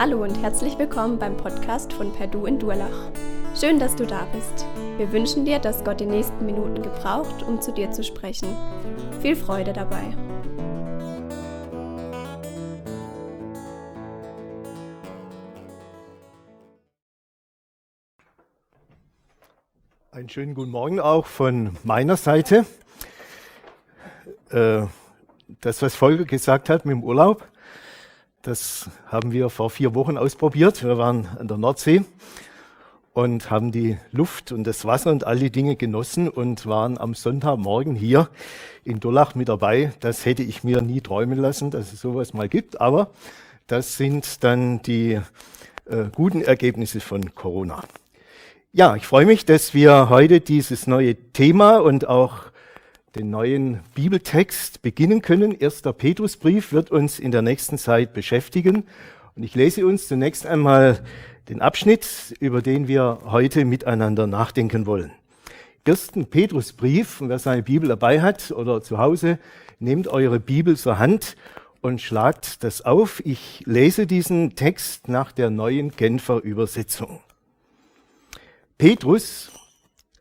Hallo und herzlich willkommen beim Podcast von Perdu in Durlach. Schön, dass du da bist. Wir wünschen dir, dass Gott die nächsten Minuten gebraucht, um zu dir zu sprechen. Viel Freude dabei. Einen schönen guten Morgen auch von meiner Seite. Äh, das, was Volker gesagt hat mit dem Urlaub, das haben wir vor vier Wochen ausprobiert. Wir waren an der Nordsee und haben die Luft und das Wasser und all die Dinge genossen und waren am Sonntagmorgen hier in Durlach mit dabei. Das hätte ich mir nie träumen lassen, dass es sowas mal gibt, aber das sind dann die äh, guten Ergebnisse von Corona. Ja, ich freue mich, dass wir heute dieses neue Thema und auch den neuen Bibeltext beginnen können. Erster Petrusbrief wird uns in der nächsten Zeit beschäftigen. Und ich lese uns zunächst einmal den Abschnitt, über den wir heute miteinander nachdenken wollen. Ersten Petrusbrief, und wer seine Bibel dabei hat oder zu Hause, nehmt eure Bibel zur Hand und schlagt das auf. Ich lese diesen Text nach der neuen Genfer Übersetzung. Petrus,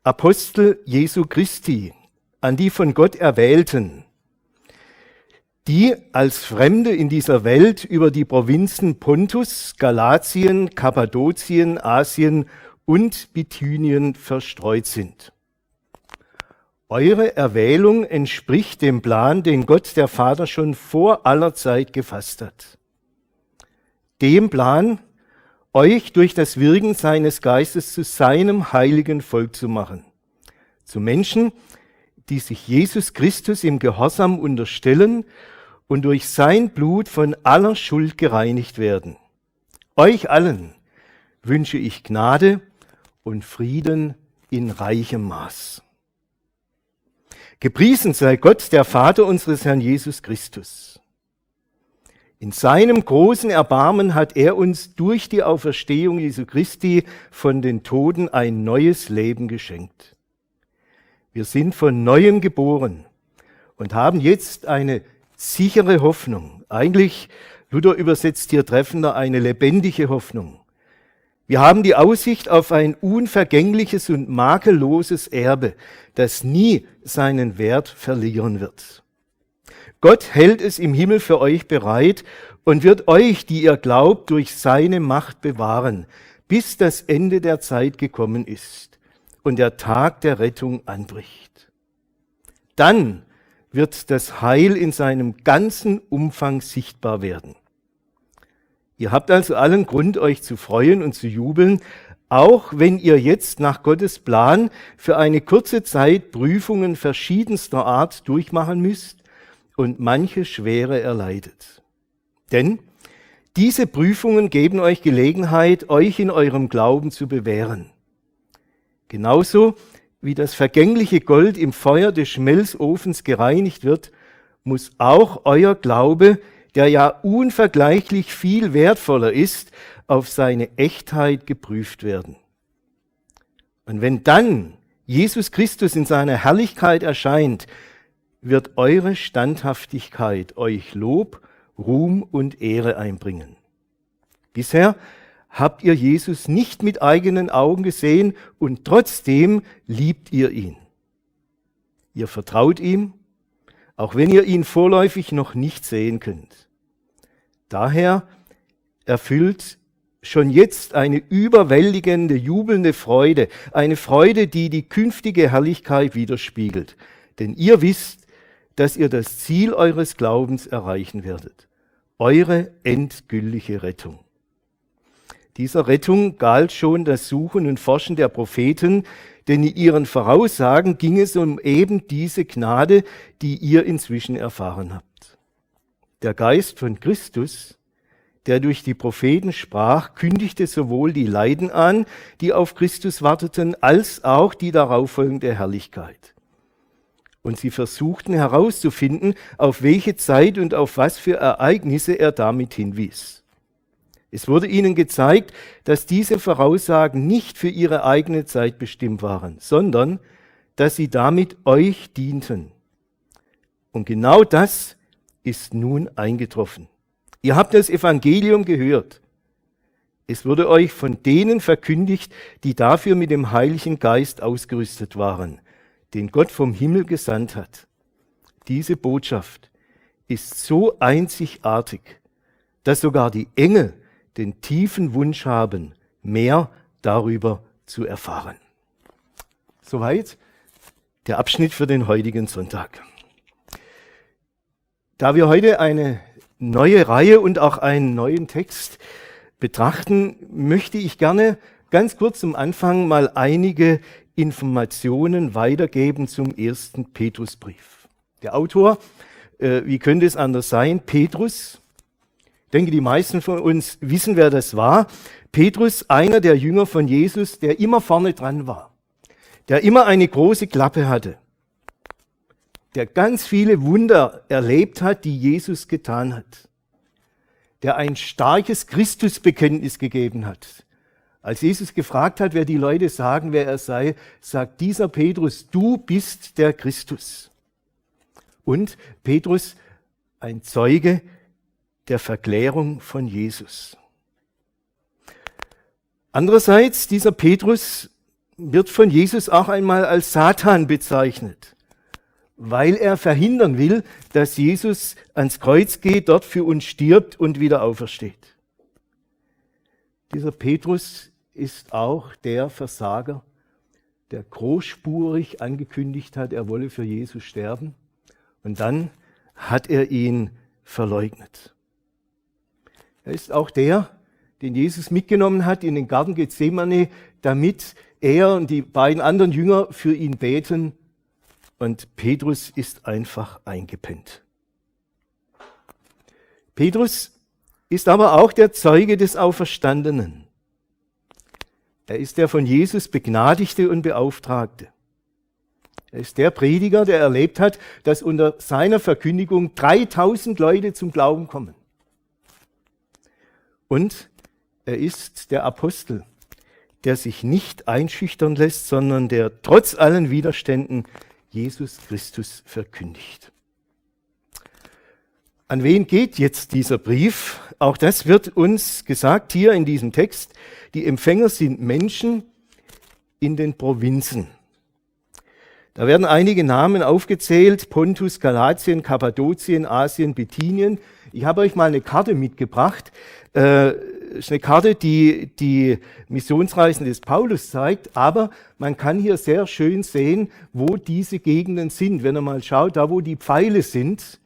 Apostel Jesu Christi, an die von Gott Erwählten, die als Fremde in dieser Welt über die Provinzen Pontus, Galatien, Kappadokien, Asien und Bithynien verstreut sind. Eure Erwählung entspricht dem Plan, den Gott der Vater schon vor aller Zeit gefasst hat. Dem Plan, euch durch das Wirken seines Geistes zu seinem heiligen Volk zu machen. Zu Menschen, die sich Jesus Christus im Gehorsam unterstellen und durch sein Blut von aller Schuld gereinigt werden. Euch allen wünsche ich Gnade und Frieden in reichem Maß. Gepriesen sei Gott, der Vater unseres Herrn Jesus Christus. In seinem großen Erbarmen hat er uns durch die Auferstehung Jesu Christi von den Toten ein neues Leben geschenkt. Wir sind von neuem geboren und haben jetzt eine sichere Hoffnung. Eigentlich, Luther übersetzt hier treffender, eine lebendige Hoffnung. Wir haben die Aussicht auf ein unvergängliches und makelloses Erbe, das nie seinen Wert verlieren wird. Gott hält es im Himmel für euch bereit und wird euch, die ihr glaubt, durch seine Macht bewahren, bis das Ende der Zeit gekommen ist und der Tag der Rettung anbricht. Dann wird das Heil in seinem ganzen Umfang sichtbar werden. Ihr habt also allen Grund, euch zu freuen und zu jubeln, auch wenn ihr jetzt nach Gottes Plan für eine kurze Zeit Prüfungen verschiedenster Art durchmachen müsst und manche Schwere erleidet. Denn diese Prüfungen geben euch Gelegenheit, euch in eurem Glauben zu bewähren. Genauso wie das vergängliche Gold im Feuer des Schmelzofens gereinigt wird, muss auch euer Glaube, der ja unvergleichlich viel wertvoller ist, auf seine Echtheit geprüft werden. Und wenn dann Jesus Christus in seiner Herrlichkeit erscheint, wird eure Standhaftigkeit euch Lob, Ruhm und Ehre einbringen. Bisher habt ihr Jesus nicht mit eigenen Augen gesehen und trotzdem liebt ihr ihn. Ihr vertraut ihm, auch wenn ihr ihn vorläufig noch nicht sehen könnt. Daher erfüllt schon jetzt eine überwältigende, jubelnde Freude, eine Freude, die die künftige Herrlichkeit widerspiegelt. Denn ihr wisst, dass ihr das Ziel eures Glaubens erreichen werdet, eure endgültige Rettung. Dieser Rettung galt schon das Suchen und Forschen der Propheten, denn in ihren Voraussagen ging es um eben diese Gnade, die ihr inzwischen erfahren habt. Der Geist von Christus, der durch die Propheten sprach, kündigte sowohl die Leiden an, die auf Christus warteten, als auch die darauffolgende Herrlichkeit. Und sie versuchten herauszufinden, auf welche Zeit und auf was für Ereignisse er damit hinwies. Es wurde ihnen gezeigt, dass diese Voraussagen nicht für ihre eigene Zeit bestimmt waren, sondern dass sie damit euch dienten. Und genau das ist nun eingetroffen. Ihr habt das Evangelium gehört. Es wurde euch von denen verkündigt, die dafür mit dem Heiligen Geist ausgerüstet waren, den Gott vom Himmel gesandt hat. Diese Botschaft ist so einzigartig, dass sogar die Engel den tiefen Wunsch haben, mehr darüber zu erfahren. Soweit der Abschnitt für den heutigen Sonntag. Da wir heute eine neue Reihe und auch einen neuen Text betrachten, möchte ich gerne ganz kurz zum Anfang mal einige Informationen weitergeben zum ersten Petrusbrief. Der Autor, äh, wie könnte es anders sein? Petrus. Denke, die meisten von uns wissen, wer das war. Petrus, einer der Jünger von Jesus, der immer vorne dran war, der immer eine große Klappe hatte, der ganz viele Wunder erlebt hat, die Jesus getan hat der ein starkes Christusbekenntnis gegeben hat. Als Jesus gefragt hat, wer die Leute sagen, wer er sei, sagt dieser Petrus, du bist der Christus. Und Petrus, ein Zeuge der Verklärung von Jesus. Andererseits, dieser Petrus wird von Jesus auch einmal als Satan bezeichnet weil er verhindern will, dass Jesus ans Kreuz geht, dort für uns stirbt und wieder aufersteht. Dieser Petrus ist auch der Versager, der großspurig angekündigt hat, er wolle für Jesus sterben. Und dann hat er ihn verleugnet. Er ist auch der, den Jesus mitgenommen hat in den Garten Gethsemane, damit er und die beiden anderen Jünger für ihn beten und Petrus ist einfach eingepennt. Petrus ist aber auch der Zeuge des Auferstandenen. Er ist der von Jesus begnadigte und Beauftragte. Er ist der Prediger, der erlebt hat, dass unter seiner Verkündigung 3000 Leute zum Glauben kommen. Und er ist der Apostel, der sich nicht einschüchtern lässt, sondern der trotz allen Widerständen Jesus Christus verkündigt. An wen geht jetzt dieser Brief? Auch das wird uns gesagt hier in diesem Text. Die Empfänger sind Menschen in den Provinzen. Da werden einige Namen aufgezählt, Pontus, Galatien, Kappadokien, Asien, Bithynien. Ich habe euch mal eine Karte mitgebracht. Äh, ist eine Karte, die die Missionsreisen des Paulus zeigt, aber man kann hier sehr schön sehen, wo diese Gegenden sind. Wenn er mal schaut, da wo die Pfeile sind,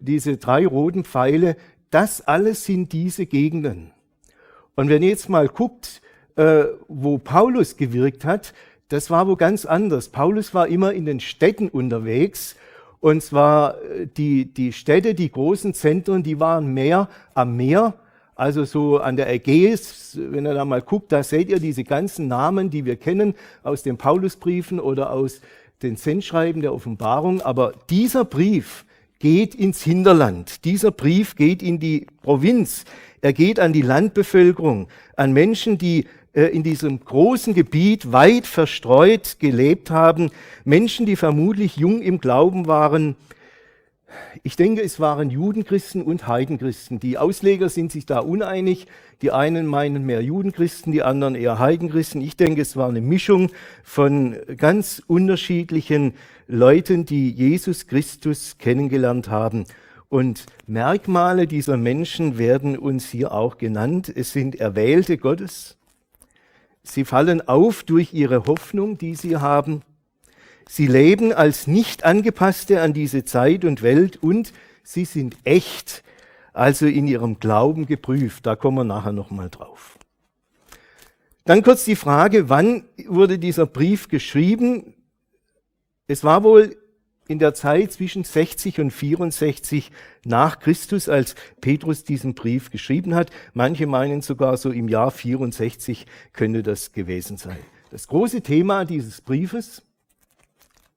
diese drei roten Pfeile, das alles sind diese Gegenden. Und wenn ihr jetzt mal guckt, äh, wo Paulus gewirkt hat, das war wo ganz anders. Paulus war immer in den Städten unterwegs und zwar äh, die, die Städte, die großen Zentren, die waren mehr am Meer also so an der Ägäis, wenn ihr da mal guckt, da seht ihr diese ganzen Namen, die wir kennen aus den Paulusbriefen oder aus den Sendschreiben der Offenbarung. Aber dieser Brief geht ins Hinterland. Dieser Brief geht in die Provinz. Er geht an die Landbevölkerung, an Menschen, die äh, in diesem großen Gebiet weit verstreut gelebt haben. Menschen, die vermutlich jung im Glauben waren, ich denke, es waren Judenchristen und Heidenchristen. Die Ausleger sind sich da uneinig. Die einen meinen mehr Judenchristen, die anderen eher Heidenchristen. Ich denke, es war eine Mischung von ganz unterschiedlichen Leuten, die Jesus Christus kennengelernt haben. Und Merkmale dieser Menschen werden uns hier auch genannt. Es sind Erwählte Gottes. Sie fallen auf durch ihre Hoffnung, die sie haben. Sie leben als nicht angepasste an diese Zeit und Welt und sie sind echt, also in ihrem Glauben geprüft. Da kommen wir nachher nochmal drauf. Dann kurz die Frage, wann wurde dieser Brief geschrieben? Es war wohl in der Zeit zwischen 60 und 64 nach Christus, als Petrus diesen Brief geschrieben hat. Manche meinen sogar so im Jahr 64 könnte das gewesen sein. Das große Thema dieses Briefes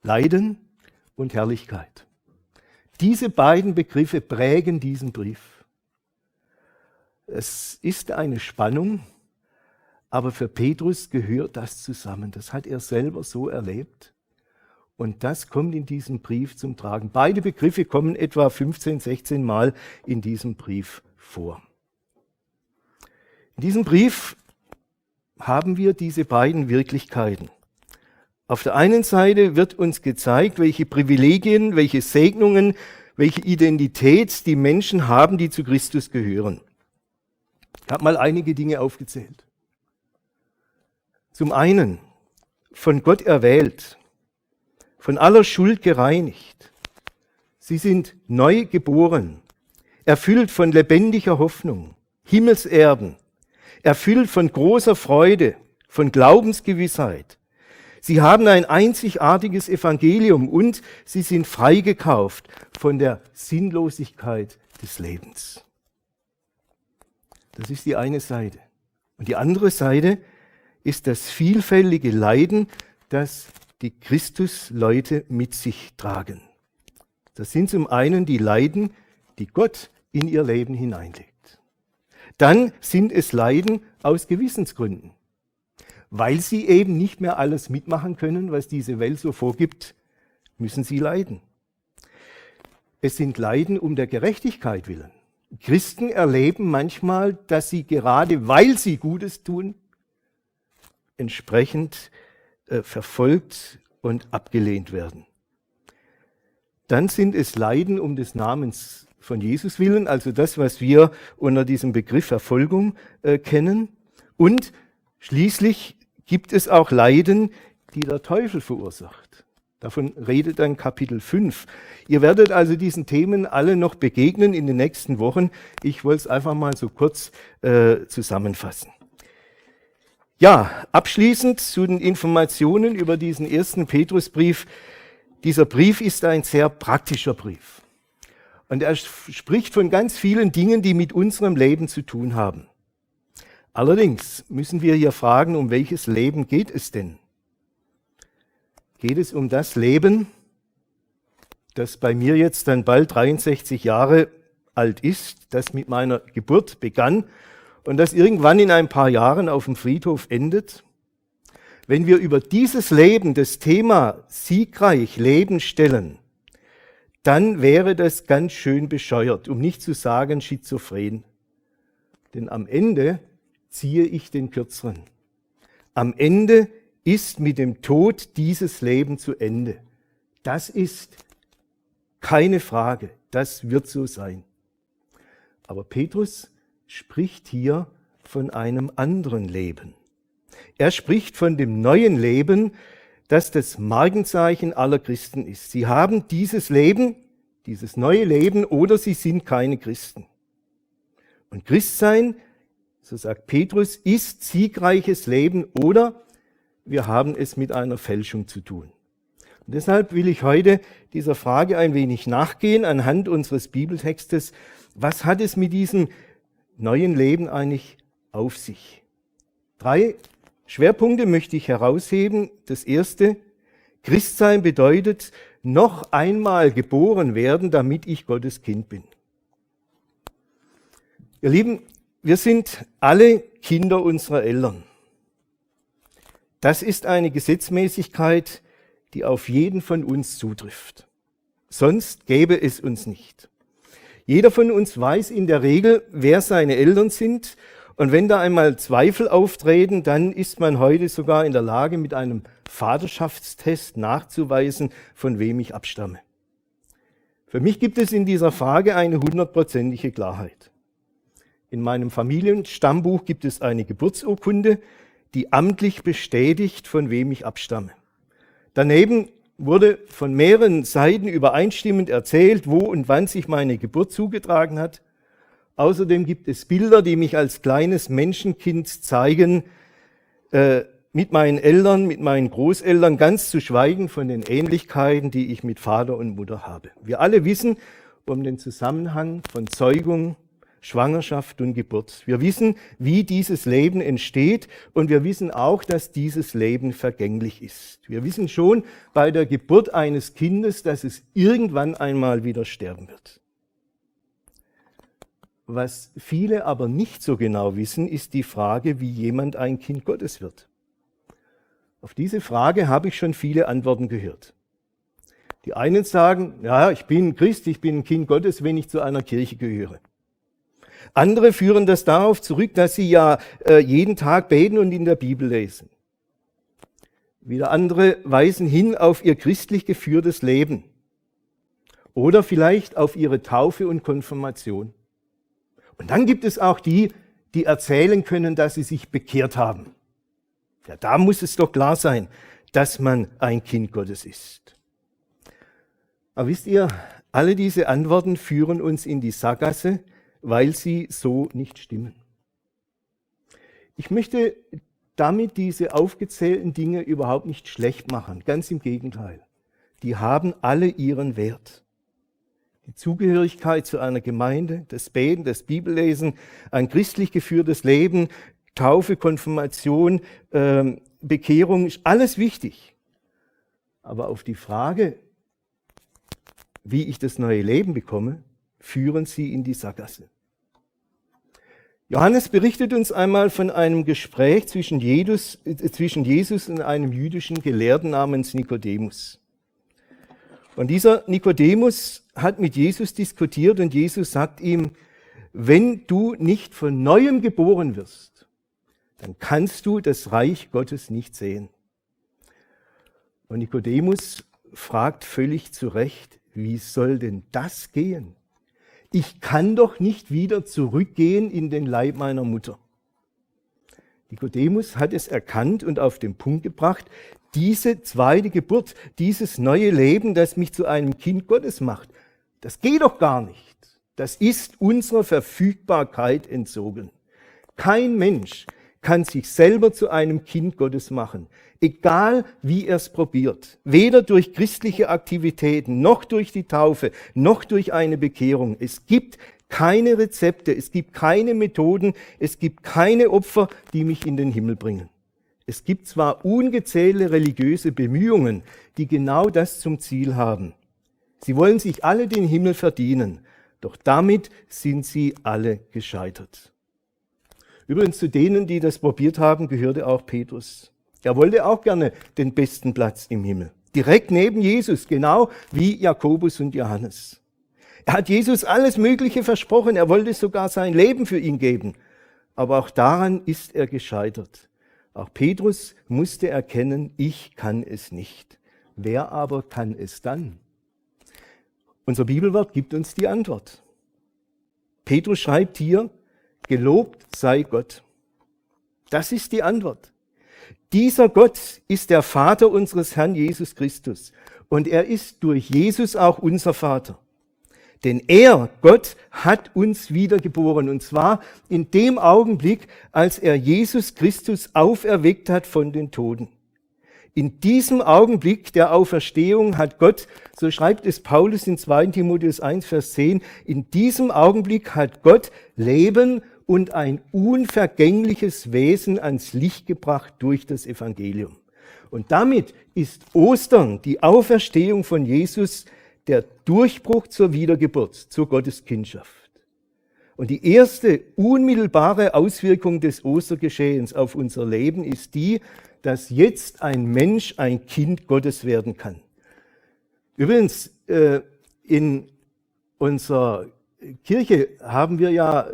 Leiden und Herrlichkeit. Diese beiden Begriffe prägen diesen Brief. Es ist eine Spannung, aber für Petrus gehört das zusammen. Das hat er selber so erlebt. Und das kommt in diesem Brief zum Tragen. Beide Begriffe kommen etwa 15, 16 Mal in diesem Brief vor. In diesem Brief haben wir diese beiden Wirklichkeiten. Auf der einen Seite wird uns gezeigt, welche Privilegien, welche Segnungen, welche Identität die Menschen haben, die zu Christus gehören. Ich habe mal einige Dinge aufgezählt. Zum einen von Gott erwählt, von aller Schuld gereinigt. Sie sind neu geboren, erfüllt von lebendiger Hoffnung, Himmelserben, erfüllt von großer Freude, von Glaubensgewissheit. Sie haben ein einzigartiges Evangelium und sie sind freigekauft von der Sinnlosigkeit des Lebens. Das ist die eine Seite. Und die andere Seite ist das vielfältige Leiden, das die Christusleute mit sich tragen. Das sind zum einen die Leiden, die Gott in ihr Leben hineinlegt. Dann sind es Leiden aus Gewissensgründen, weil sie eben nicht mehr alles mitmachen können, was diese Welt so vorgibt, müssen sie leiden. Es sind Leiden um der Gerechtigkeit willen. Christen erleben manchmal, dass sie gerade weil sie Gutes tun, entsprechend äh, verfolgt und abgelehnt werden. Dann sind es Leiden um des Namens von Jesus willen, also das, was wir unter diesem Begriff Verfolgung äh, kennen. Und schließlich gibt es auch Leiden, die der Teufel verursacht. Davon redet dann Kapitel 5. Ihr werdet also diesen Themen alle noch begegnen in den nächsten Wochen. Ich wollte es einfach mal so kurz äh, zusammenfassen. Ja, abschließend zu den Informationen über diesen ersten Petrusbrief. Dieser Brief ist ein sehr praktischer Brief. Und er spricht von ganz vielen Dingen, die mit unserem Leben zu tun haben. Allerdings müssen wir hier fragen, um welches Leben geht es denn? geht es um das Leben, das bei mir jetzt dann bald 63 Jahre alt ist, das mit meiner Geburt begann und das irgendwann in ein paar Jahren auf dem Friedhof endet. Wenn wir über dieses Leben das Thema siegreich Leben stellen, dann wäre das ganz schön bescheuert, um nicht zu sagen schizophren. Denn am Ende ziehe ich den Kürzeren. Am Ende ist mit dem Tod dieses Leben zu Ende. Das ist keine Frage, das wird so sein. Aber Petrus spricht hier von einem anderen Leben. Er spricht von dem neuen Leben, das das Markenzeichen aller Christen ist. Sie haben dieses Leben, dieses neue Leben, oder sie sind keine Christen. Und Christsein, so sagt Petrus, ist siegreiches Leben oder wir haben es mit einer Fälschung zu tun. Und deshalb will ich heute dieser Frage ein wenig nachgehen anhand unseres Bibeltextes. Was hat es mit diesem neuen Leben eigentlich auf sich? Drei Schwerpunkte möchte ich herausheben. Das erste, Christsein bedeutet noch einmal geboren werden, damit ich Gottes Kind bin. Ihr Lieben, wir sind alle Kinder unserer Eltern. Das ist eine Gesetzmäßigkeit, die auf jeden von uns zutrifft. Sonst gäbe es uns nicht. Jeder von uns weiß in der Regel, wer seine Eltern sind. Und wenn da einmal Zweifel auftreten, dann ist man heute sogar in der Lage, mit einem Vaterschaftstest nachzuweisen, von wem ich abstamme. Für mich gibt es in dieser Frage eine hundertprozentige Klarheit. In meinem Familienstammbuch gibt es eine Geburtsurkunde, die amtlich bestätigt, von wem ich abstamme. Daneben wurde von mehreren Seiten übereinstimmend erzählt, wo und wann sich meine Geburt zugetragen hat. Außerdem gibt es Bilder, die mich als kleines Menschenkind zeigen, äh, mit meinen Eltern, mit meinen Großeltern, ganz zu schweigen von den Ähnlichkeiten, die ich mit Vater und Mutter habe. Wir alle wissen um den Zusammenhang von Zeugung Schwangerschaft und Geburt. Wir wissen, wie dieses Leben entsteht und wir wissen auch, dass dieses Leben vergänglich ist. Wir wissen schon bei der Geburt eines Kindes, dass es irgendwann einmal wieder sterben wird. Was viele aber nicht so genau wissen, ist die Frage, wie jemand ein Kind Gottes wird. Auf diese Frage habe ich schon viele Antworten gehört. Die einen sagen, ja, ich bin Christ, ich bin ein Kind Gottes, wenn ich zu einer Kirche gehöre. Andere führen das darauf zurück, dass sie ja äh, jeden Tag beten und in der Bibel lesen. Wieder andere weisen hin auf ihr christlich geführtes Leben oder vielleicht auf ihre Taufe und Konfirmation. Und dann gibt es auch die, die erzählen können, dass sie sich bekehrt haben. Ja, da muss es doch klar sein, dass man ein Kind Gottes ist. Aber wisst ihr, alle diese Antworten führen uns in die Sackgasse, weil sie so nicht stimmen. Ich möchte damit diese aufgezählten Dinge überhaupt nicht schlecht machen, ganz im Gegenteil. Die haben alle ihren Wert. Die Zugehörigkeit zu einer Gemeinde, das Beten, das Bibellesen, ein christlich geführtes Leben, Taufe, Konfirmation, äh, Bekehrung, ist alles wichtig. Aber auf die Frage, wie ich das neue Leben bekomme, führen sie in die Sackgasse. Johannes berichtet uns einmal von einem Gespräch zwischen Jesus, äh, zwischen Jesus und einem jüdischen Gelehrten namens Nikodemus. Und dieser Nikodemus hat mit Jesus diskutiert und Jesus sagt ihm, wenn du nicht von neuem geboren wirst, dann kannst du das Reich Gottes nicht sehen. Und Nikodemus fragt völlig zu Recht, wie soll denn das gehen? Ich kann doch nicht wieder zurückgehen in den Leib meiner Mutter. Nikodemus hat es erkannt und auf den Punkt gebracht, diese zweite Geburt, dieses neue Leben, das mich zu einem Kind Gottes macht, das geht doch gar nicht. Das ist unserer Verfügbarkeit entzogen. Kein Mensch kann sich selber zu einem Kind Gottes machen, egal wie er es probiert. Weder durch christliche Aktivitäten, noch durch die Taufe, noch durch eine Bekehrung. Es gibt keine Rezepte, es gibt keine Methoden, es gibt keine Opfer, die mich in den Himmel bringen. Es gibt zwar ungezählte religiöse Bemühungen, die genau das zum Ziel haben. Sie wollen sich alle den Himmel verdienen, doch damit sind sie alle gescheitert. Übrigens zu denen, die das probiert haben, gehörte auch Petrus. Er wollte auch gerne den besten Platz im Himmel. Direkt neben Jesus, genau wie Jakobus und Johannes. Er hat Jesus alles Mögliche versprochen. Er wollte sogar sein Leben für ihn geben. Aber auch daran ist er gescheitert. Auch Petrus musste erkennen, ich kann es nicht. Wer aber kann es dann? Unser Bibelwort gibt uns die Antwort. Petrus schreibt hier, gelobt sei Gott. Das ist die Antwort. Dieser Gott ist der Vater unseres Herrn Jesus Christus und er ist durch Jesus auch unser Vater. Denn er, Gott, hat uns wiedergeboren. Und zwar in dem Augenblick, als er Jesus Christus auferweckt hat von den Toden. In diesem Augenblick der Auferstehung hat Gott, so schreibt es Paulus in 2 Timotheus 1, Vers 10, in diesem Augenblick hat Gott Leben und ein unvergängliches Wesen ans Licht gebracht durch das Evangelium. Und damit ist Ostern, die Auferstehung von Jesus, der Durchbruch zur Wiedergeburt, zur Gotteskindschaft. Und die erste unmittelbare Auswirkung des Ostergeschehens auf unser Leben ist die, dass jetzt ein Mensch ein Kind Gottes werden kann. Übrigens, äh, in unserer Kirche haben wir ja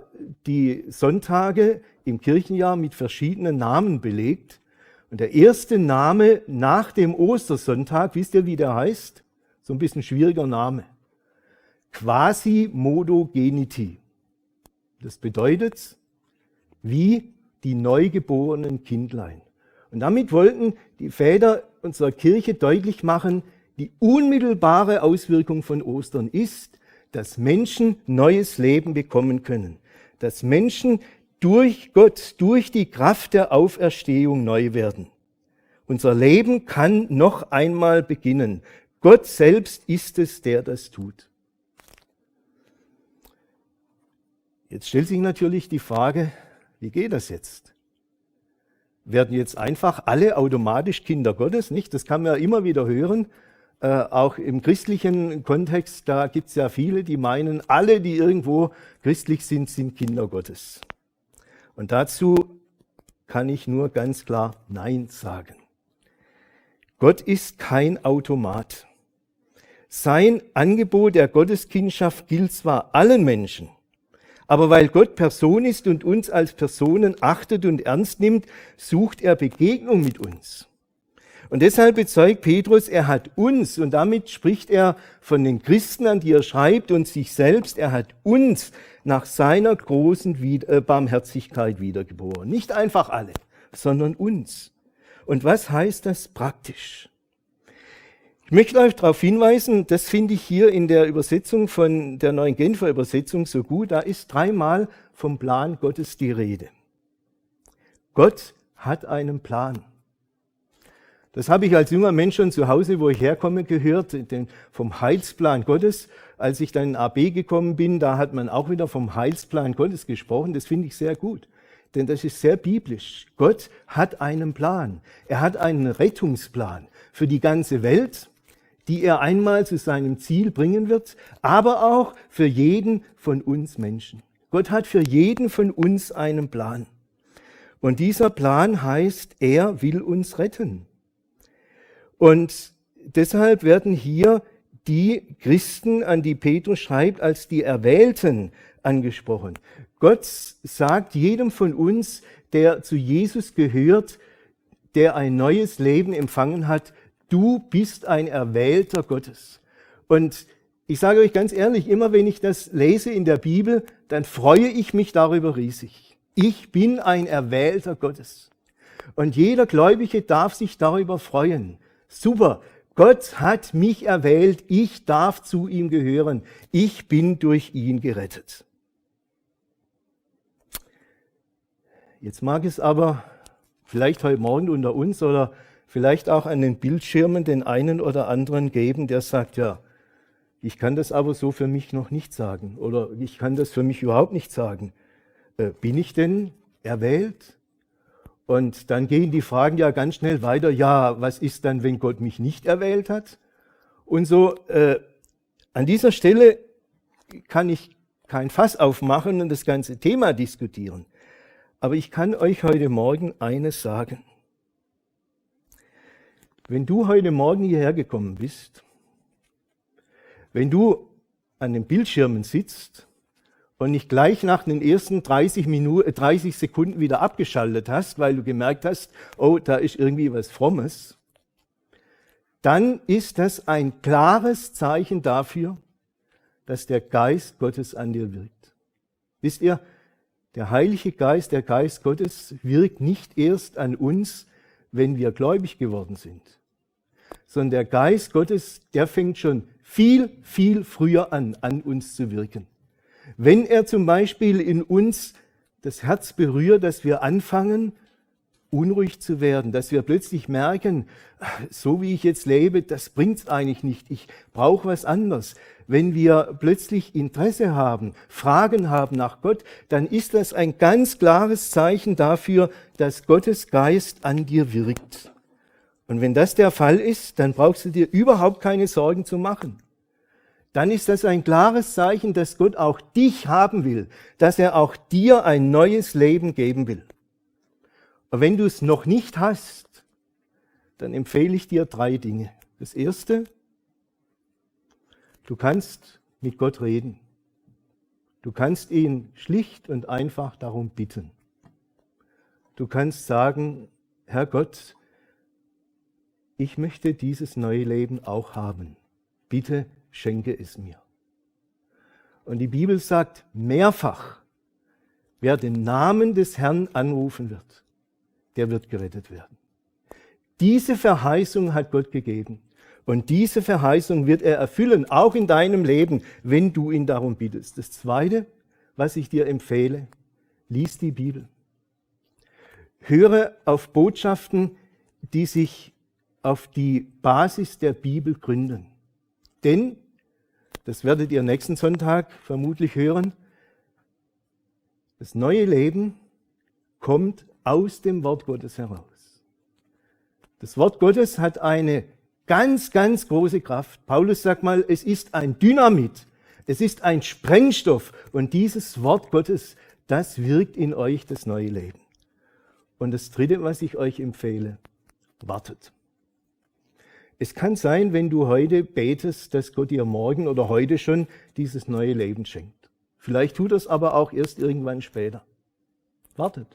die Sonntage im Kirchenjahr mit verschiedenen Namen belegt. Und der erste Name nach dem Ostersonntag, wisst ihr, wie der heißt? So ein bisschen schwieriger Name. Quasi-Modogeniti. Das bedeutet, wie die neugeborenen Kindlein. Und damit wollten die Väter unserer Kirche deutlich machen, die unmittelbare Auswirkung von Ostern ist, dass Menschen neues Leben bekommen können. Dass Menschen durch Gott, durch die Kraft der Auferstehung neu werden. Unser Leben kann noch einmal beginnen. Gott selbst ist es, der das tut. Jetzt stellt sich natürlich die Frage, wie geht das jetzt? Werden jetzt einfach alle automatisch Kinder Gottes, nicht? Das kann man ja immer wieder hören. Äh, auch im christlichen Kontext, da gibt es ja viele, die meinen, alle, die irgendwo christlich sind, sind Kinder Gottes. Und dazu kann ich nur ganz klar Nein sagen. Gott ist kein Automat. Sein Angebot der Gotteskindschaft gilt zwar allen Menschen, Aber weil Gott Person ist und uns als Personen achtet und ernst nimmt, sucht er Begegnung mit uns. Und deshalb bezeugt Petrus, er hat uns, und damit spricht er von den Christen, an die er schreibt, und sich selbst, er hat uns nach seiner großen äh, Barmherzigkeit wiedergeboren. Nicht einfach alle, sondern uns. Und was heißt das praktisch? Ich möchte euch darauf hinweisen, das finde ich hier in der Übersetzung von der neuen Genfer Übersetzung so gut, da ist dreimal vom Plan Gottes die Rede. Gott hat einen Plan. Das habe ich als junger Mensch schon zu Hause, wo ich herkomme, gehört, den, vom Heilsplan Gottes. Als ich dann in AB gekommen bin, da hat man auch wieder vom Heilsplan Gottes gesprochen. Das finde ich sehr gut, denn das ist sehr biblisch. Gott hat einen Plan. Er hat einen Rettungsplan für die ganze Welt die er einmal zu seinem Ziel bringen wird, aber auch für jeden von uns Menschen. Gott hat für jeden von uns einen Plan. Und dieser Plan heißt, er will uns retten. Und deshalb werden hier die Christen, an die Petrus schreibt, als die Erwählten angesprochen. Gott sagt jedem von uns, der zu Jesus gehört, der ein neues Leben empfangen hat, Du bist ein Erwählter Gottes. Und ich sage euch ganz ehrlich, immer wenn ich das lese in der Bibel, dann freue ich mich darüber riesig. Ich bin ein Erwählter Gottes. Und jeder Gläubige darf sich darüber freuen. Super, Gott hat mich erwählt, ich darf zu ihm gehören, ich bin durch ihn gerettet. Jetzt mag es aber vielleicht heute Morgen unter uns oder vielleicht auch an den Bildschirmen den einen oder anderen geben, der sagt, ja, ich kann das aber so für mich noch nicht sagen oder ich kann das für mich überhaupt nicht sagen. Äh, bin ich denn erwählt? Und dann gehen die Fragen ja ganz schnell weiter, ja, was ist dann, wenn Gott mich nicht erwählt hat? Und so, äh, an dieser Stelle kann ich kein Fass aufmachen und das ganze Thema diskutieren. Aber ich kann euch heute Morgen eines sagen. Wenn du heute Morgen hierher gekommen bist, wenn du an den Bildschirmen sitzt und nicht gleich nach den ersten 30, Minuten, 30 Sekunden wieder abgeschaltet hast, weil du gemerkt hast, oh, da ist irgendwie was Frommes, dann ist das ein klares Zeichen dafür, dass der Geist Gottes an dir wirkt. Wisst ihr, der Heilige Geist, der Geist Gottes wirkt nicht erst an uns, wenn wir gläubig geworden sind, sondern der Geist Gottes, der fängt schon viel, viel früher an, an uns zu wirken. Wenn er zum Beispiel in uns das Herz berührt, dass wir anfangen, unruhig zu werden, dass wir plötzlich merken, so wie ich jetzt lebe, das bringt's eigentlich nicht. Ich brauche was anderes. Wenn wir plötzlich Interesse haben, Fragen haben nach Gott, dann ist das ein ganz klares Zeichen dafür, dass Gottes Geist an dir wirkt. Und wenn das der Fall ist, dann brauchst du dir überhaupt keine Sorgen zu machen. Dann ist das ein klares Zeichen, dass Gott auch dich haben will, dass er auch dir ein neues Leben geben will. Und wenn du es noch nicht hast, dann empfehle ich dir drei Dinge. Das erste, du kannst mit Gott reden. Du kannst ihn schlicht und einfach darum bitten. Du kannst sagen, Herr Gott, ich möchte dieses neue Leben auch haben. Bitte schenke es mir. Und die Bibel sagt mehrfach, wer den Namen des Herrn anrufen wird, der wird gerettet werden. Diese Verheißung hat Gott gegeben. Und diese Verheißung wird er erfüllen, auch in deinem Leben, wenn du ihn darum bittest. Das Zweite, was ich dir empfehle, lies die Bibel. Höre auf Botschaften, die sich auf die Basis der Bibel gründen. Denn, das werdet ihr nächsten Sonntag vermutlich hören, das neue Leben kommt aus dem Wort Gottes heraus. Das Wort Gottes hat eine ganz, ganz große Kraft. Paulus sagt mal, es ist ein Dynamit, es ist ein Sprengstoff und dieses Wort Gottes, das wirkt in euch das neue Leben. Und das Dritte, was ich euch empfehle, wartet. Es kann sein, wenn du heute betest, dass Gott dir morgen oder heute schon dieses neue Leben schenkt. Vielleicht tut es aber auch erst irgendwann später. Wartet.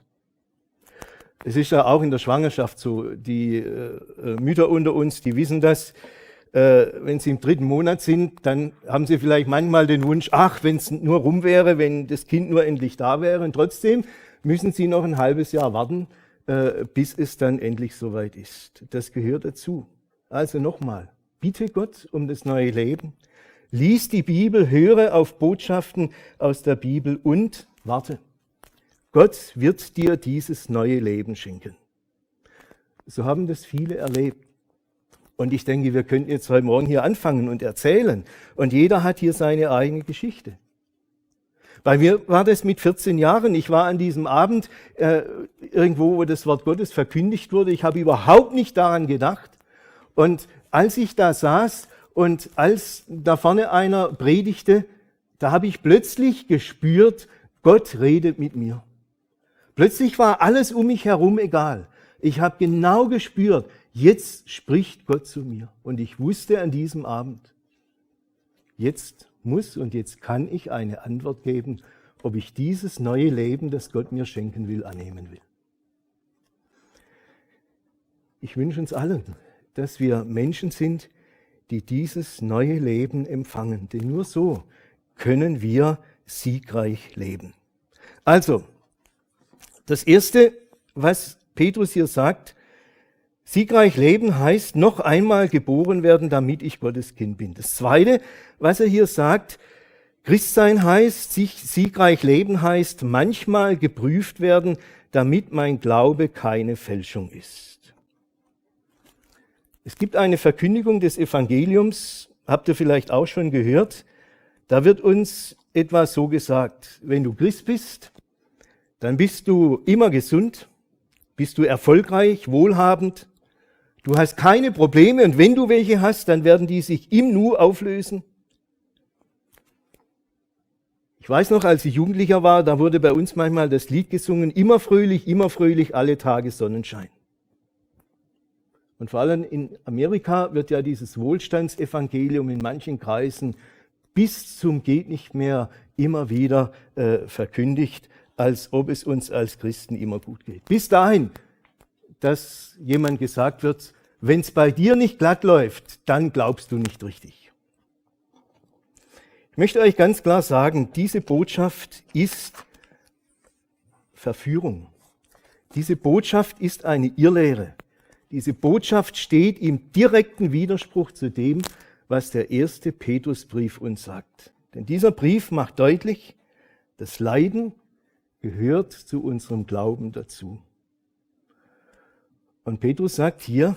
Es ist ja auch in der Schwangerschaft so. Die äh, äh, Mütter unter uns, die wissen das. Äh, wenn sie im dritten Monat sind, dann haben sie vielleicht manchmal den Wunsch, ach, wenn es nur rum wäre, wenn das Kind nur endlich da wäre. Und trotzdem müssen sie noch ein halbes Jahr warten, äh, bis es dann endlich soweit ist. Das gehört dazu. Also nochmal, bitte Gott um das neue Leben. Lies die Bibel, höre auf Botschaften aus der Bibel und warte. Gott wird dir dieses neue Leben schenken. So haben das viele erlebt. Und ich denke, wir könnten jetzt heute Morgen hier anfangen und erzählen. Und jeder hat hier seine eigene Geschichte. Bei mir war das mit 14 Jahren. Ich war an diesem Abend äh, irgendwo, wo das Wort Gottes verkündigt wurde. Ich habe überhaupt nicht daran gedacht. Und als ich da saß und als da vorne einer predigte, da habe ich plötzlich gespürt, Gott redet mit mir. Plötzlich war alles um mich herum egal. Ich habe genau gespürt, jetzt spricht Gott zu mir. Und ich wusste an diesem Abend, jetzt muss und jetzt kann ich eine Antwort geben, ob ich dieses neue Leben, das Gott mir schenken will, annehmen will. Ich wünsche uns allen, dass wir Menschen sind, die dieses neue Leben empfangen. Denn nur so können wir siegreich leben. Also, das Erste, was Petrus hier sagt, siegreich leben heißt noch einmal geboren werden, damit ich Gottes Kind bin. Das Zweite, was er hier sagt, Christsein heißt, sich siegreich leben heißt, manchmal geprüft werden, damit mein Glaube keine Fälschung ist. Es gibt eine Verkündigung des Evangeliums, habt ihr vielleicht auch schon gehört. Da wird uns etwas so gesagt, wenn du Christ bist, dann bist du immer gesund, bist du erfolgreich, wohlhabend, du hast keine Probleme und wenn du welche hast, dann werden die sich im Nu auflösen. Ich weiß noch, als ich Jugendlicher war, da wurde bei uns manchmal das Lied gesungen, immer fröhlich, immer fröhlich, alle Tage Sonnenschein. Und vor allem in Amerika wird ja dieses Wohlstandsevangelium in manchen Kreisen bis zum geht nicht mehr immer wieder äh, verkündigt als ob es uns als Christen immer gut geht. Bis dahin, dass jemand gesagt wird, wenn es bei dir nicht glatt läuft, dann glaubst du nicht richtig. Ich möchte euch ganz klar sagen, diese Botschaft ist Verführung. Diese Botschaft ist eine Irrlehre. Diese Botschaft steht im direkten Widerspruch zu dem, was der erste Petrusbrief uns sagt. Denn dieser Brief macht deutlich, das Leiden gehört zu unserem Glauben dazu. Und Petrus sagt hier,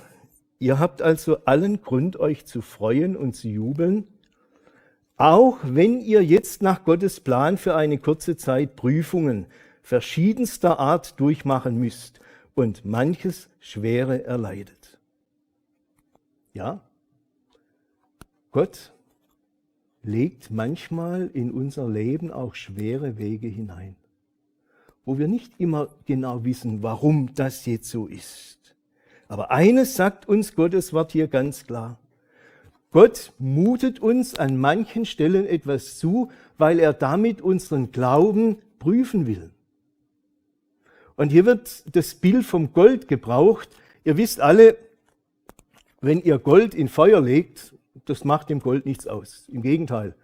ihr habt also allen Grund, euch zu freuen und zu jubeln, auch wenn ihr jetzt nach Gottes Plan für eine kurze Zeit Prüfungen verschiedenster Art durchmachen müsst und manches Schwere erleidet. Ja, Gott legt manchmal in unser Leben auch schwere Wege hinein wo wir nicht immer genau wissen, warum das jetzt so ist. Aber eines sagt uns Gottes Wort hier ganz klar. Gott mutet uns an manchen Stellen etwas zu, weil er damit unseren Glauben prüfen will. Und hier wird das Bild vom Gold gebraucht. Ihr wisst alle, wenn ihr Gold in Feuer legt, das macht dem Gold nichts aus. Im Gegenteil,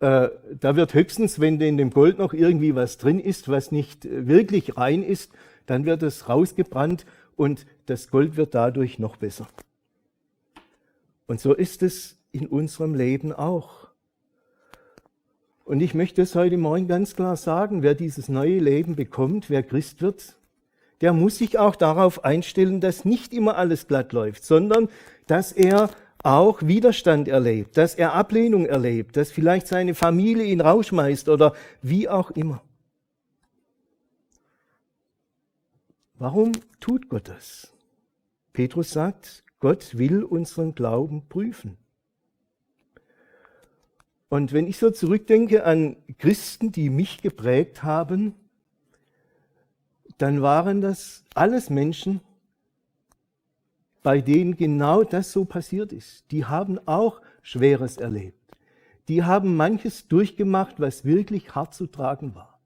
äh, da wird höchstens, wenn in dem Gold noch irgendwie was drin ist, was nicht äh, wirklich rein ist, dann wird es rausgebrannt und das Gold wird dadurch noch besser. Und so ist es in unserem Leben auch. Und ich möchte es heute Morgen ganz klar sagen, wer dieses neue Leben bekommt, wer Christ wird, der muss sich auch darauf einstellen, dass nicht immer alles glatt läuft, sondern dass er auch Widerstand erlebt, dass er Ablehnung erlebt, dass vielleicht seine Familie ihn rausschmeißt oder wie auch immer. Warum tut Gott das? Petrus sagt, Gott will unseren Glauben prüfen. Und wenn ich so zurückdenke an Christen, die mich geprägt haben, dann waren das alles Menschen, bei denen genau das so passiert ist. Die haben auch Schweres erlebt. die haben manches durchgemacht, was wirklich hart zu tragen war.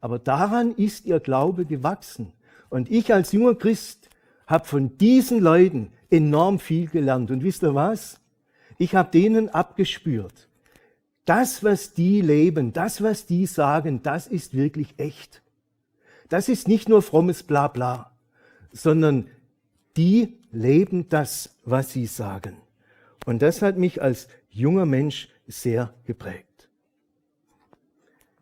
Aber daran ist ihr Glaube gewachsen. Und ich als junger Christ habe von diesen Leuten enorm viel gelernt. Und wisst ihr was? Ich habe denen abgespürt. Das, was die leben, das, was die sagen, das ist wirklich echt. Das ist nicht nur frommes Blabla, sondern die leben das, was sie sagen. Und das hat mich als junger Mensch sehr geprägt.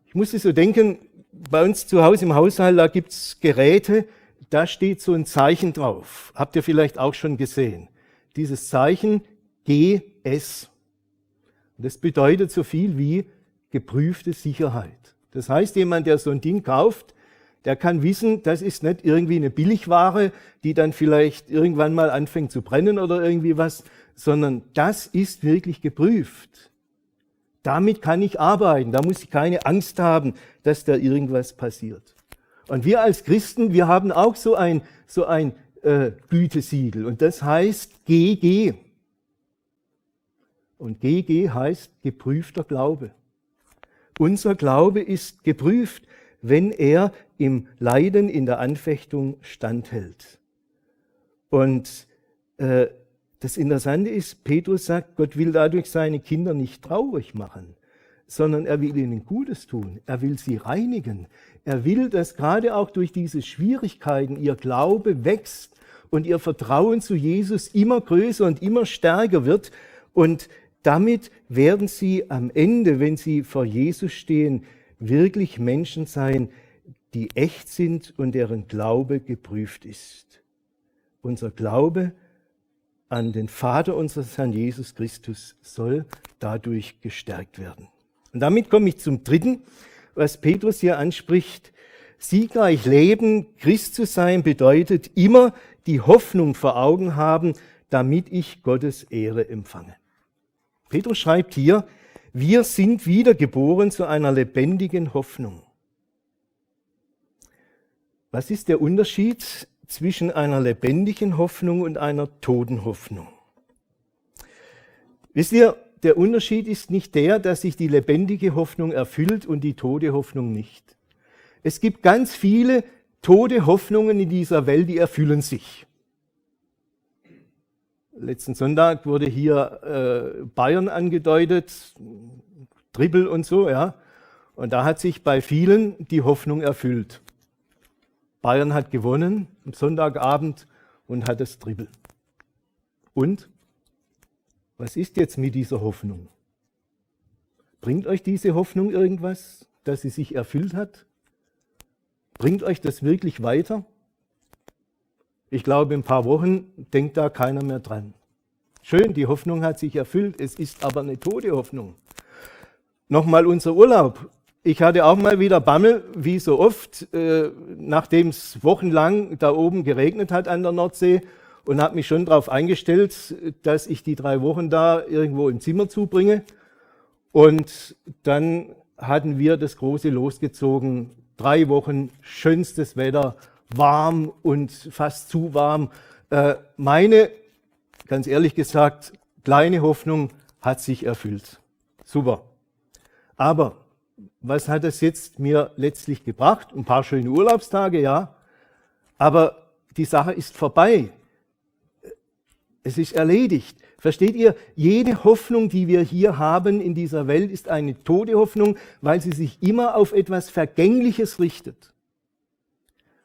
Ich musste so denken, bei uns zu Hause im Haushalt, da gibt's Geräte, da steht so ein Zeichen drauf. Habt ihr vielleicht auch schon gesehen. Dieses Zeichen GS. Das bedeutet so viel wie geprüfte Sicherheit. Das heißt, jemand, der so ein Ding kauft, der kann wissen, das ist nicht irgendwie eine Billigware, die dann vielleicht irgendwann mal anfängt zu brennen oder irgendwie was, sondern das ist wirklich geprüft. Damit kann ich arbeiten, da muss ich keine Angst haben, dass da irgendwas passiert. Und wir als Christen, wir haben auch so ein, so ein äh, Gütesiegel und das heißt GG. Und GG heißt geprüfter Glaube. Unser Glaube ist geprüft, wenn er im Leiden, in der Anfechtung standhält. Und äh, das Interessante ist, Petrus sagt, Gott will dadurch seine Kinder nicht traurig machen, sondern er will ihnen Gutes tun. Er will sie reinigen. Er will, dass gerade auch durch diese Schwierigkeiten ihr Glaube wächst und ihr Vertrauen zu Jesus immer größer und immer stärker wird. Und damit werden sie am Ende, wenn sie vor Jesus stehen, wirklich Menschen sein, die echt sind und deren Glaube geprüft ist. Unser Glaube an den Vater unseres Herrn Jesus Christus soll dadurch gestärkt werden. Und damit komme ich zum dritten, was Petrus hier anspricht. Siegreich leben, Christ zu sein, bedeutet immer die Hoffnung vor Augen haben, damit ich Gottes Ehre empfange. Petrus schreibt hier, wir sind wiedergeboren zu einer lebendigen Hoffnung. Was ist der Unterschied zwischen einer lebendigen Hoffnung und einer toten Hoffnung. Wisst ihr, der Unterschied ist nicht der, dass sich die lebendige Hoffnung erfüllt und die tote Hoffnung nicht. Es gibt ganz viele tote Hoffnungen in dieser Welt, die erfüllen sich. Letzten Sonntag wurde hier äh, Bayern angedeutet, Triple und so, ja. Und da hat sich bei vielen die Hoffnung erfüllt. Bayern hat gewonnen am Sonntagabend und hat das Triple. Und was ist jetzt mit dieser Hoffnung? Bringt euch diese Hoffnung irgendwas, dass sie sich erfüllt hat? Bringt euch das wirklich weiter? Ich glaube, in ein paar Wochen denkt da keiner mehr dran. Schön, die Hoffnung hat sich erfüllt, es ist aber eine tote Hoffnung. Nochmal unser Urlaub. Ich hatte auch mal wieder Bammel, wie so oft, äh, nachdem es wochenlang da oben geregnet hat an der Nordsee und habe mich schon darauf eingestellt, dass ich die drei Wochen da irgendwo im Zimmer zubringe. Und dann hatten wir das große losgezogen. Drei Wochen schönstes Wetter, warm und fast zu warm. Äh, meine, ganz ehrlich gesagt, kleine Hoffnung hat sich erfüllt. Super. Aber was hat es jetzt mir letztlich gebracht? Ein paar schöne Urlaubstage, ja. Aber die Sache ist vorbei. Es ist erledigt. Versteht ihr? Jede Hoffnung, die wir hier haben in dieser Welt, ist eine tote Hoffnung, weil sie sich immer auf etwas Vergängliches richtet.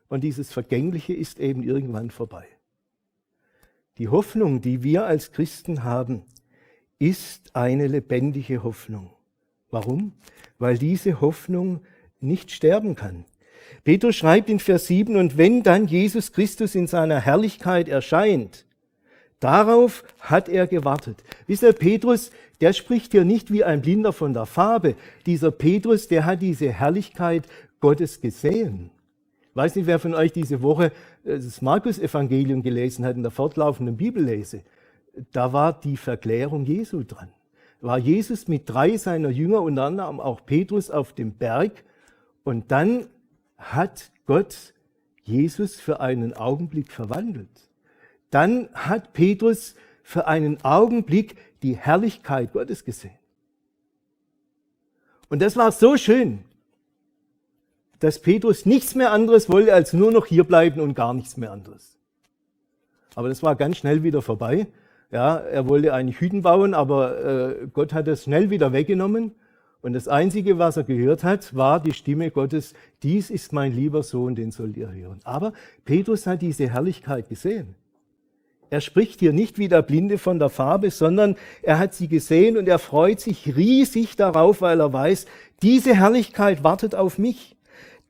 Und dieses Vergängliche ist eben irgendwann vorbei. Die Hoffnung, die wir als Christen haben, ist eine lebendige Hoffnung. Warum? Weil diese Hoffnung nicht sterben kann. Petrus schreibt in Vers 7, und wenn dann Jesus Christus in seiner Herrlichkeit erscheint, darauf hat er gewartet. Wisst ihr, Petrus, der spricht hier nicht wie ein Blinder von der Farbe. Dieser Petrus, der hat diese Herrlichkeit Gottes gesehen. Weiß nicht, wer von euch diese Woche das Markus-Evangelium gelesen hat in der fortlaufenden Bibellese. Da war die Verklärung Jesu dran war Jesus mit drei seiner Jünger, unter anderem auch Petrus, auf dem Berg. Und dann hat Gott Jesus für einen Augenblick verwandelt. Dann hat Petrus für einen Augenblick die Herrlichkeit Gottes gesehen. Und das war so schön, dass Petrus nichts mehr anderes wollte, als nur noch hier bleiben und gar nichts mehr anderes. Aber das war ganz schnell wieder vorbei. Ja, er wollte eigentlich Hüten bauen, aber äh, Gott hat es schnell wieder weggenommen. Und das Einzige, was er gehört hat, war die Stimme Gottes, dies ist mein lieber Sohn, den sollt ihr hören. Aber Petrus hat diese Herrlichkeit gesehen. Er spricht hier nicht wie der Blinde von der Farbe, sondern er hat sie gesehen und er freut sich riesig darauf, weil er weiß, diese Herrlichkeit wartet auf mich.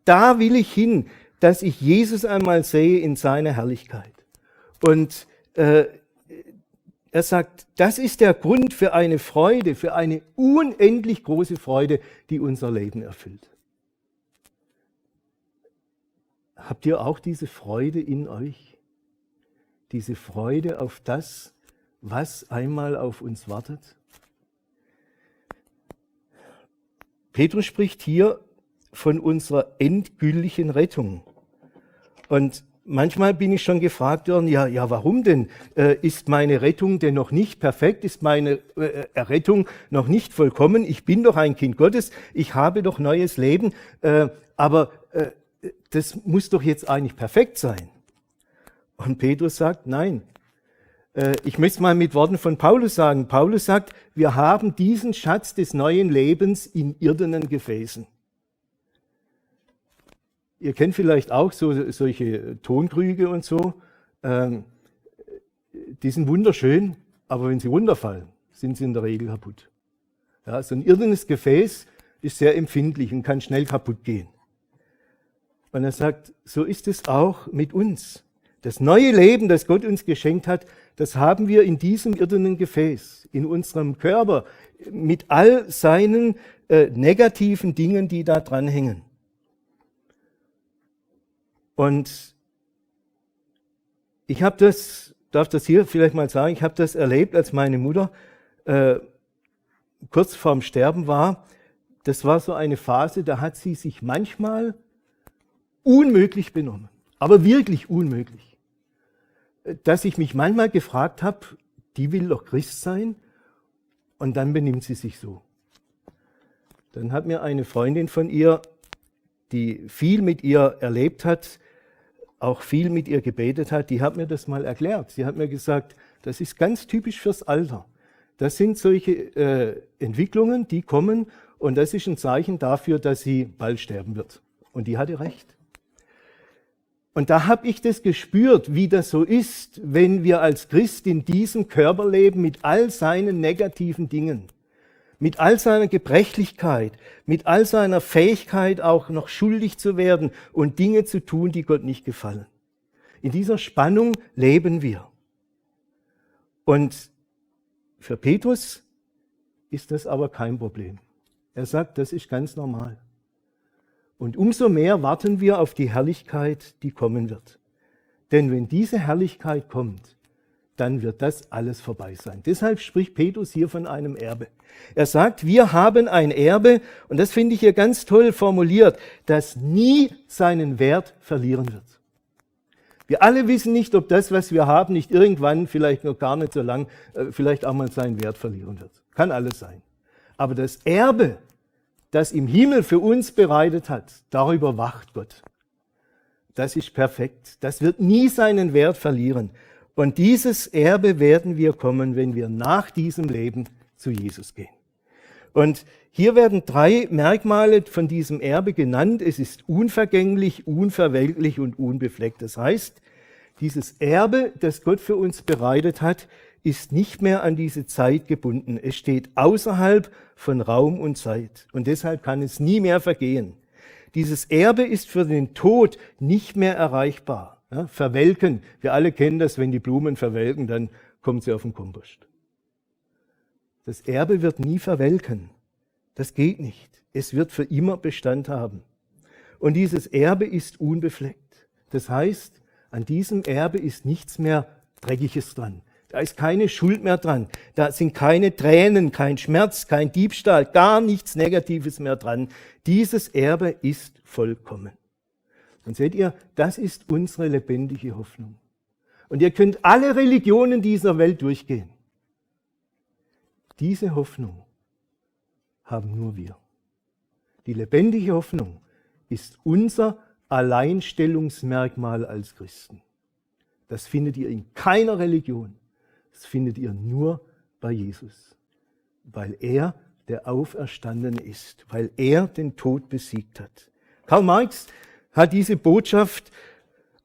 Da will ich hin, dass ich Jesus einmal sehe in seiner Herrlichkeit. Und äh, er sagt, das ist der Grund für eine Freude, für eine unendlich große Freude, die unser Leben erfüllt. Habt ihr auch diese Freude in euch? diese Freude auf das, was einmal auf uns wartet? Petrus spricht hier von unserer endgültigen Rettung. Und manchmal bin ich schon gefragt worden, ja, ja, warum denn? Äh, ist meine Rettung denn noch nicht perfekt? Ist meine äh, Errettung noch nicht vollkommen? Ich bin doch ein Kind Gottes, ich habe doch neues Leben, äh, aber äh, das muss doch jetzt eigentlich perfekt sein. Und Petrus sagt, nein. Äh, ich möchte mal mit Worten von Paulus sagen. Paulus sagt, wir haben diesen Schatz des neuen Lebens in irdenen Gefäßen. Ihr kennt vielleicht auch so, solche Tonkrüge und so. Ähm, die sind wunderschön, aber wenn sie runterfallen, sind sie in der Regel kaputt. Ja, so ein irdenes Gefäß ist sehr empfindlich und kann schnell kaputt gehen. Und er sagt, so ist es auch mit uns. Das neue Leben, das Gott uns geschenkt hat, das haben wir in diesem irdenen Gefäß, in unserem Körper, mit all seinen äh, negativen Dingen, die da dranhängen. Und ich habe das, darf das hier vielleicht mal sagen, ich habe das erlebt, als meine Mutter äh, kurz vorm Sterben war. Das war so eine Phase, da hat sie sich manchmal unmöglich benommen, aber wirklich unmöglich dass ich mich manchmal gefragt habe, die will doch Christ sein und dann benimmt sie sich so. Dann hat mir eine Freundin von ihr, die viel mit ihr erlebt hat, auch viel mit ihr gebetet hat, die hat mir das mal erklärt. Sie hat mir gesagt, das ist ganz typisch fürs Alter. Das sind solche äh, Entwicklungen, die kommen und das ist ein Zeichen dafür, dass sie bald sterben wird. Und die hatte recht. Und da habe ich das gespürt, wie das so ist, wenn wir als Christ in diesem Körper leben mit all seinen negativen Dingen, mit all seiner Gebrechlichkeit, mit all seiner Fähigkeit auch noch schuldig zu werden und Dinge zu tun, die Gott nicht gefallen. In dieser Spannung leben wir. Und für Petrus ist das aber kein Problem. Er sagt, das ist ganz normal. Und umso mehr warten wir auf die Herrlichkeit, die kommen wird. Denn wenn diese Herrlichkeit kommt, dann wird das alles vorbei sein. Deshalb spricht Petrus hier von einem Erbe. Er sagt, wir haben ein Erbe, und das finde ich hier ganz toll formuliert, das nie seinen Wert verlieren wird. Wir alle wissen nicht, ob das, was wir haben, nicht irgendwann, vielleicht noch gar nicht so lang, äh, vielleicht auch mal seinen Wert verlieren wird. Kann alles sein. Aber das Erbe, das im Himmel für uns bereitet hat, darüber wacht Gott. Das ist perfekt. Das wird nie seinen Wert verlieren. Und dieses Erbe werden wir kommen, wenn wir nach diesem Leben zu Jesus gehen. Und hier werden drei Merkmale von diesem Erbe genannt. Es ist unvergänglich, unverweltlich und unbefleckt. Das heißt, dieses Erbe, das Gott für uns bereitet hat, ist nicht mehr an diese Zeit gebunden. Es steht außerhalb von Raum und Zeit und deshalb kann es nie mehr vergehen. Dieses Erbe ist für den Tod nicht mehr erreichbar. Ja, verwelken, wir alle kennen das, wenn die Blumen verwelken, dann kommt sie auf den Kompost. Das Erbe wird nie verwelken. Das geht nicht. Es wird für immer Bestand haben. Und dieses Erbe ist unbefleckt. Das heißt, an diesem Erbe ist nichts mehr Dreckiges dran. Da ist keine Schuld mehr dran. Da sind keine Tränen, kein Schmerz, kein Diebstahl, gar nichts Negatives mehr dran. Dieses Erbe ist vollkommen. Und seht ihr, das ist unsere lebendige Hoffnung. Und ihr könnt alle Religionen dieser Welt durchgehen. Diese Hoffnung haben nur wir. Die lebendige Hoffnung ist unser Alleinstellungsmerkmal als Christen. Das findet ihr in keiner Religion. Das findet ihr nur bei Jesus, weil er der Auferstandene ist, weil er den Tod besiegt hat. Karl Marx hat diese Botschaft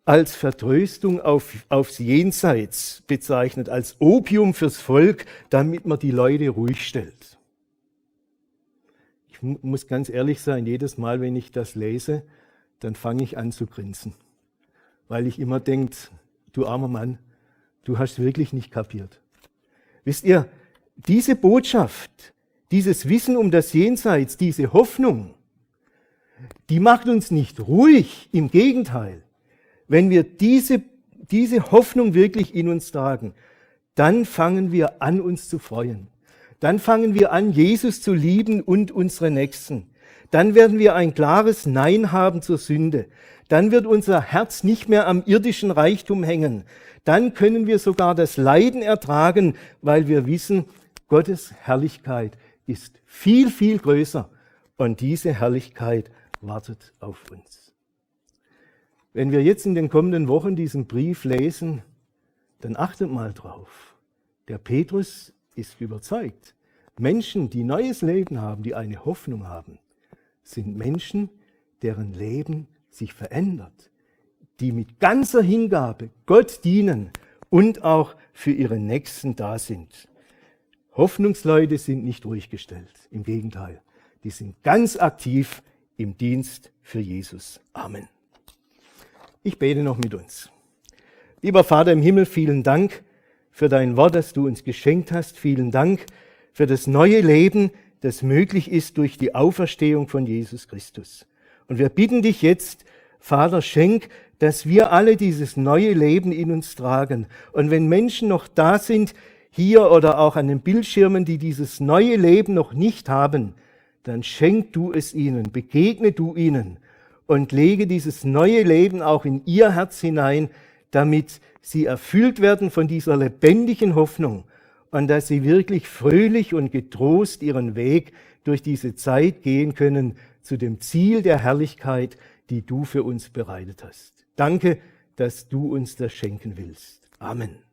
als Vertröstung auf, aufs Jenseits bezeichnet, als Opium fürs Volk, damit man die Leute ruhig stellt. Ich muss ganz ehrlich sein, jedes Mal, wenn ich das lese, dann fange ich an zu grinsen, weil ich immer denke, du armer Mann, du hast wirklich nicht kapiert. Wisst ihr, diese Botschaft, dieses Wissen um das Jenseits, diese Hoffnung, die macht uns nicht ruhig, im Gegenteil. Wenn wir diese, diese Hoffnung wirklich in uns tragen, dann fangen wir an, uns zu freuen. Dann fangen wir an, Jesus zu lieben und unsere Nächsten. Dann werden wir ein klares Nein haben zur Sünde. Dann wird unser Herz nicht mehr am irdischen Reichtum hängen. Dann können wir sogar das Leiden ertragen, weil wir wissen, Gottes Herrlichkeit ist viel, viel größer. Und diese Herrlichkeit wartet auf uns. Wenn wir jetzt in den kommenden Wochen diesen Brief lesen, dann achtet mal drauf. Der Petrus ist überzeugt. Menschen, die neues Leben haben, die eine Hoffnung haben, sind Menschen, deren Leben sich verändert, die mit ganzer Hingabe Gott dienen und auch für ihre Nächsten da sind. Hoffnungsleute sind nicht ruhig gestellt, im Gegenteil, die sind ganz aktiv im Dienst für Jesus. Amen. Ich bete noch mit uns. Lieber Vater im Himmel, vielen Dank für dein Wort, das du uns geschenkt hast. Vielen Dank für das neue Leben, das möglich ist durch die Auferstehung von Jesus Christus. Und wir bitten dich jetzt, Vater, schenk, dass wir alle dieses neue Leben in uns tragen. Und wenn Menschen noch da sind, hier oder auch an den Bildschirmen, die dieses neue Leben noch nicht haben, dann schenk du es ihnen, begegne du ihnen und lege dieses neue Leben auch in ihr Herz hinein, damit sie erfüllt werden von dieser lebendigen Hoffnung und dass sie wirklich fröhlich und getrost ihren Weg durch diese Zeit gehen können zu dem Ziel der Herrlichkeit, die du für uns bereitet hast. Danke, dass du uns das schenken willst. Amen.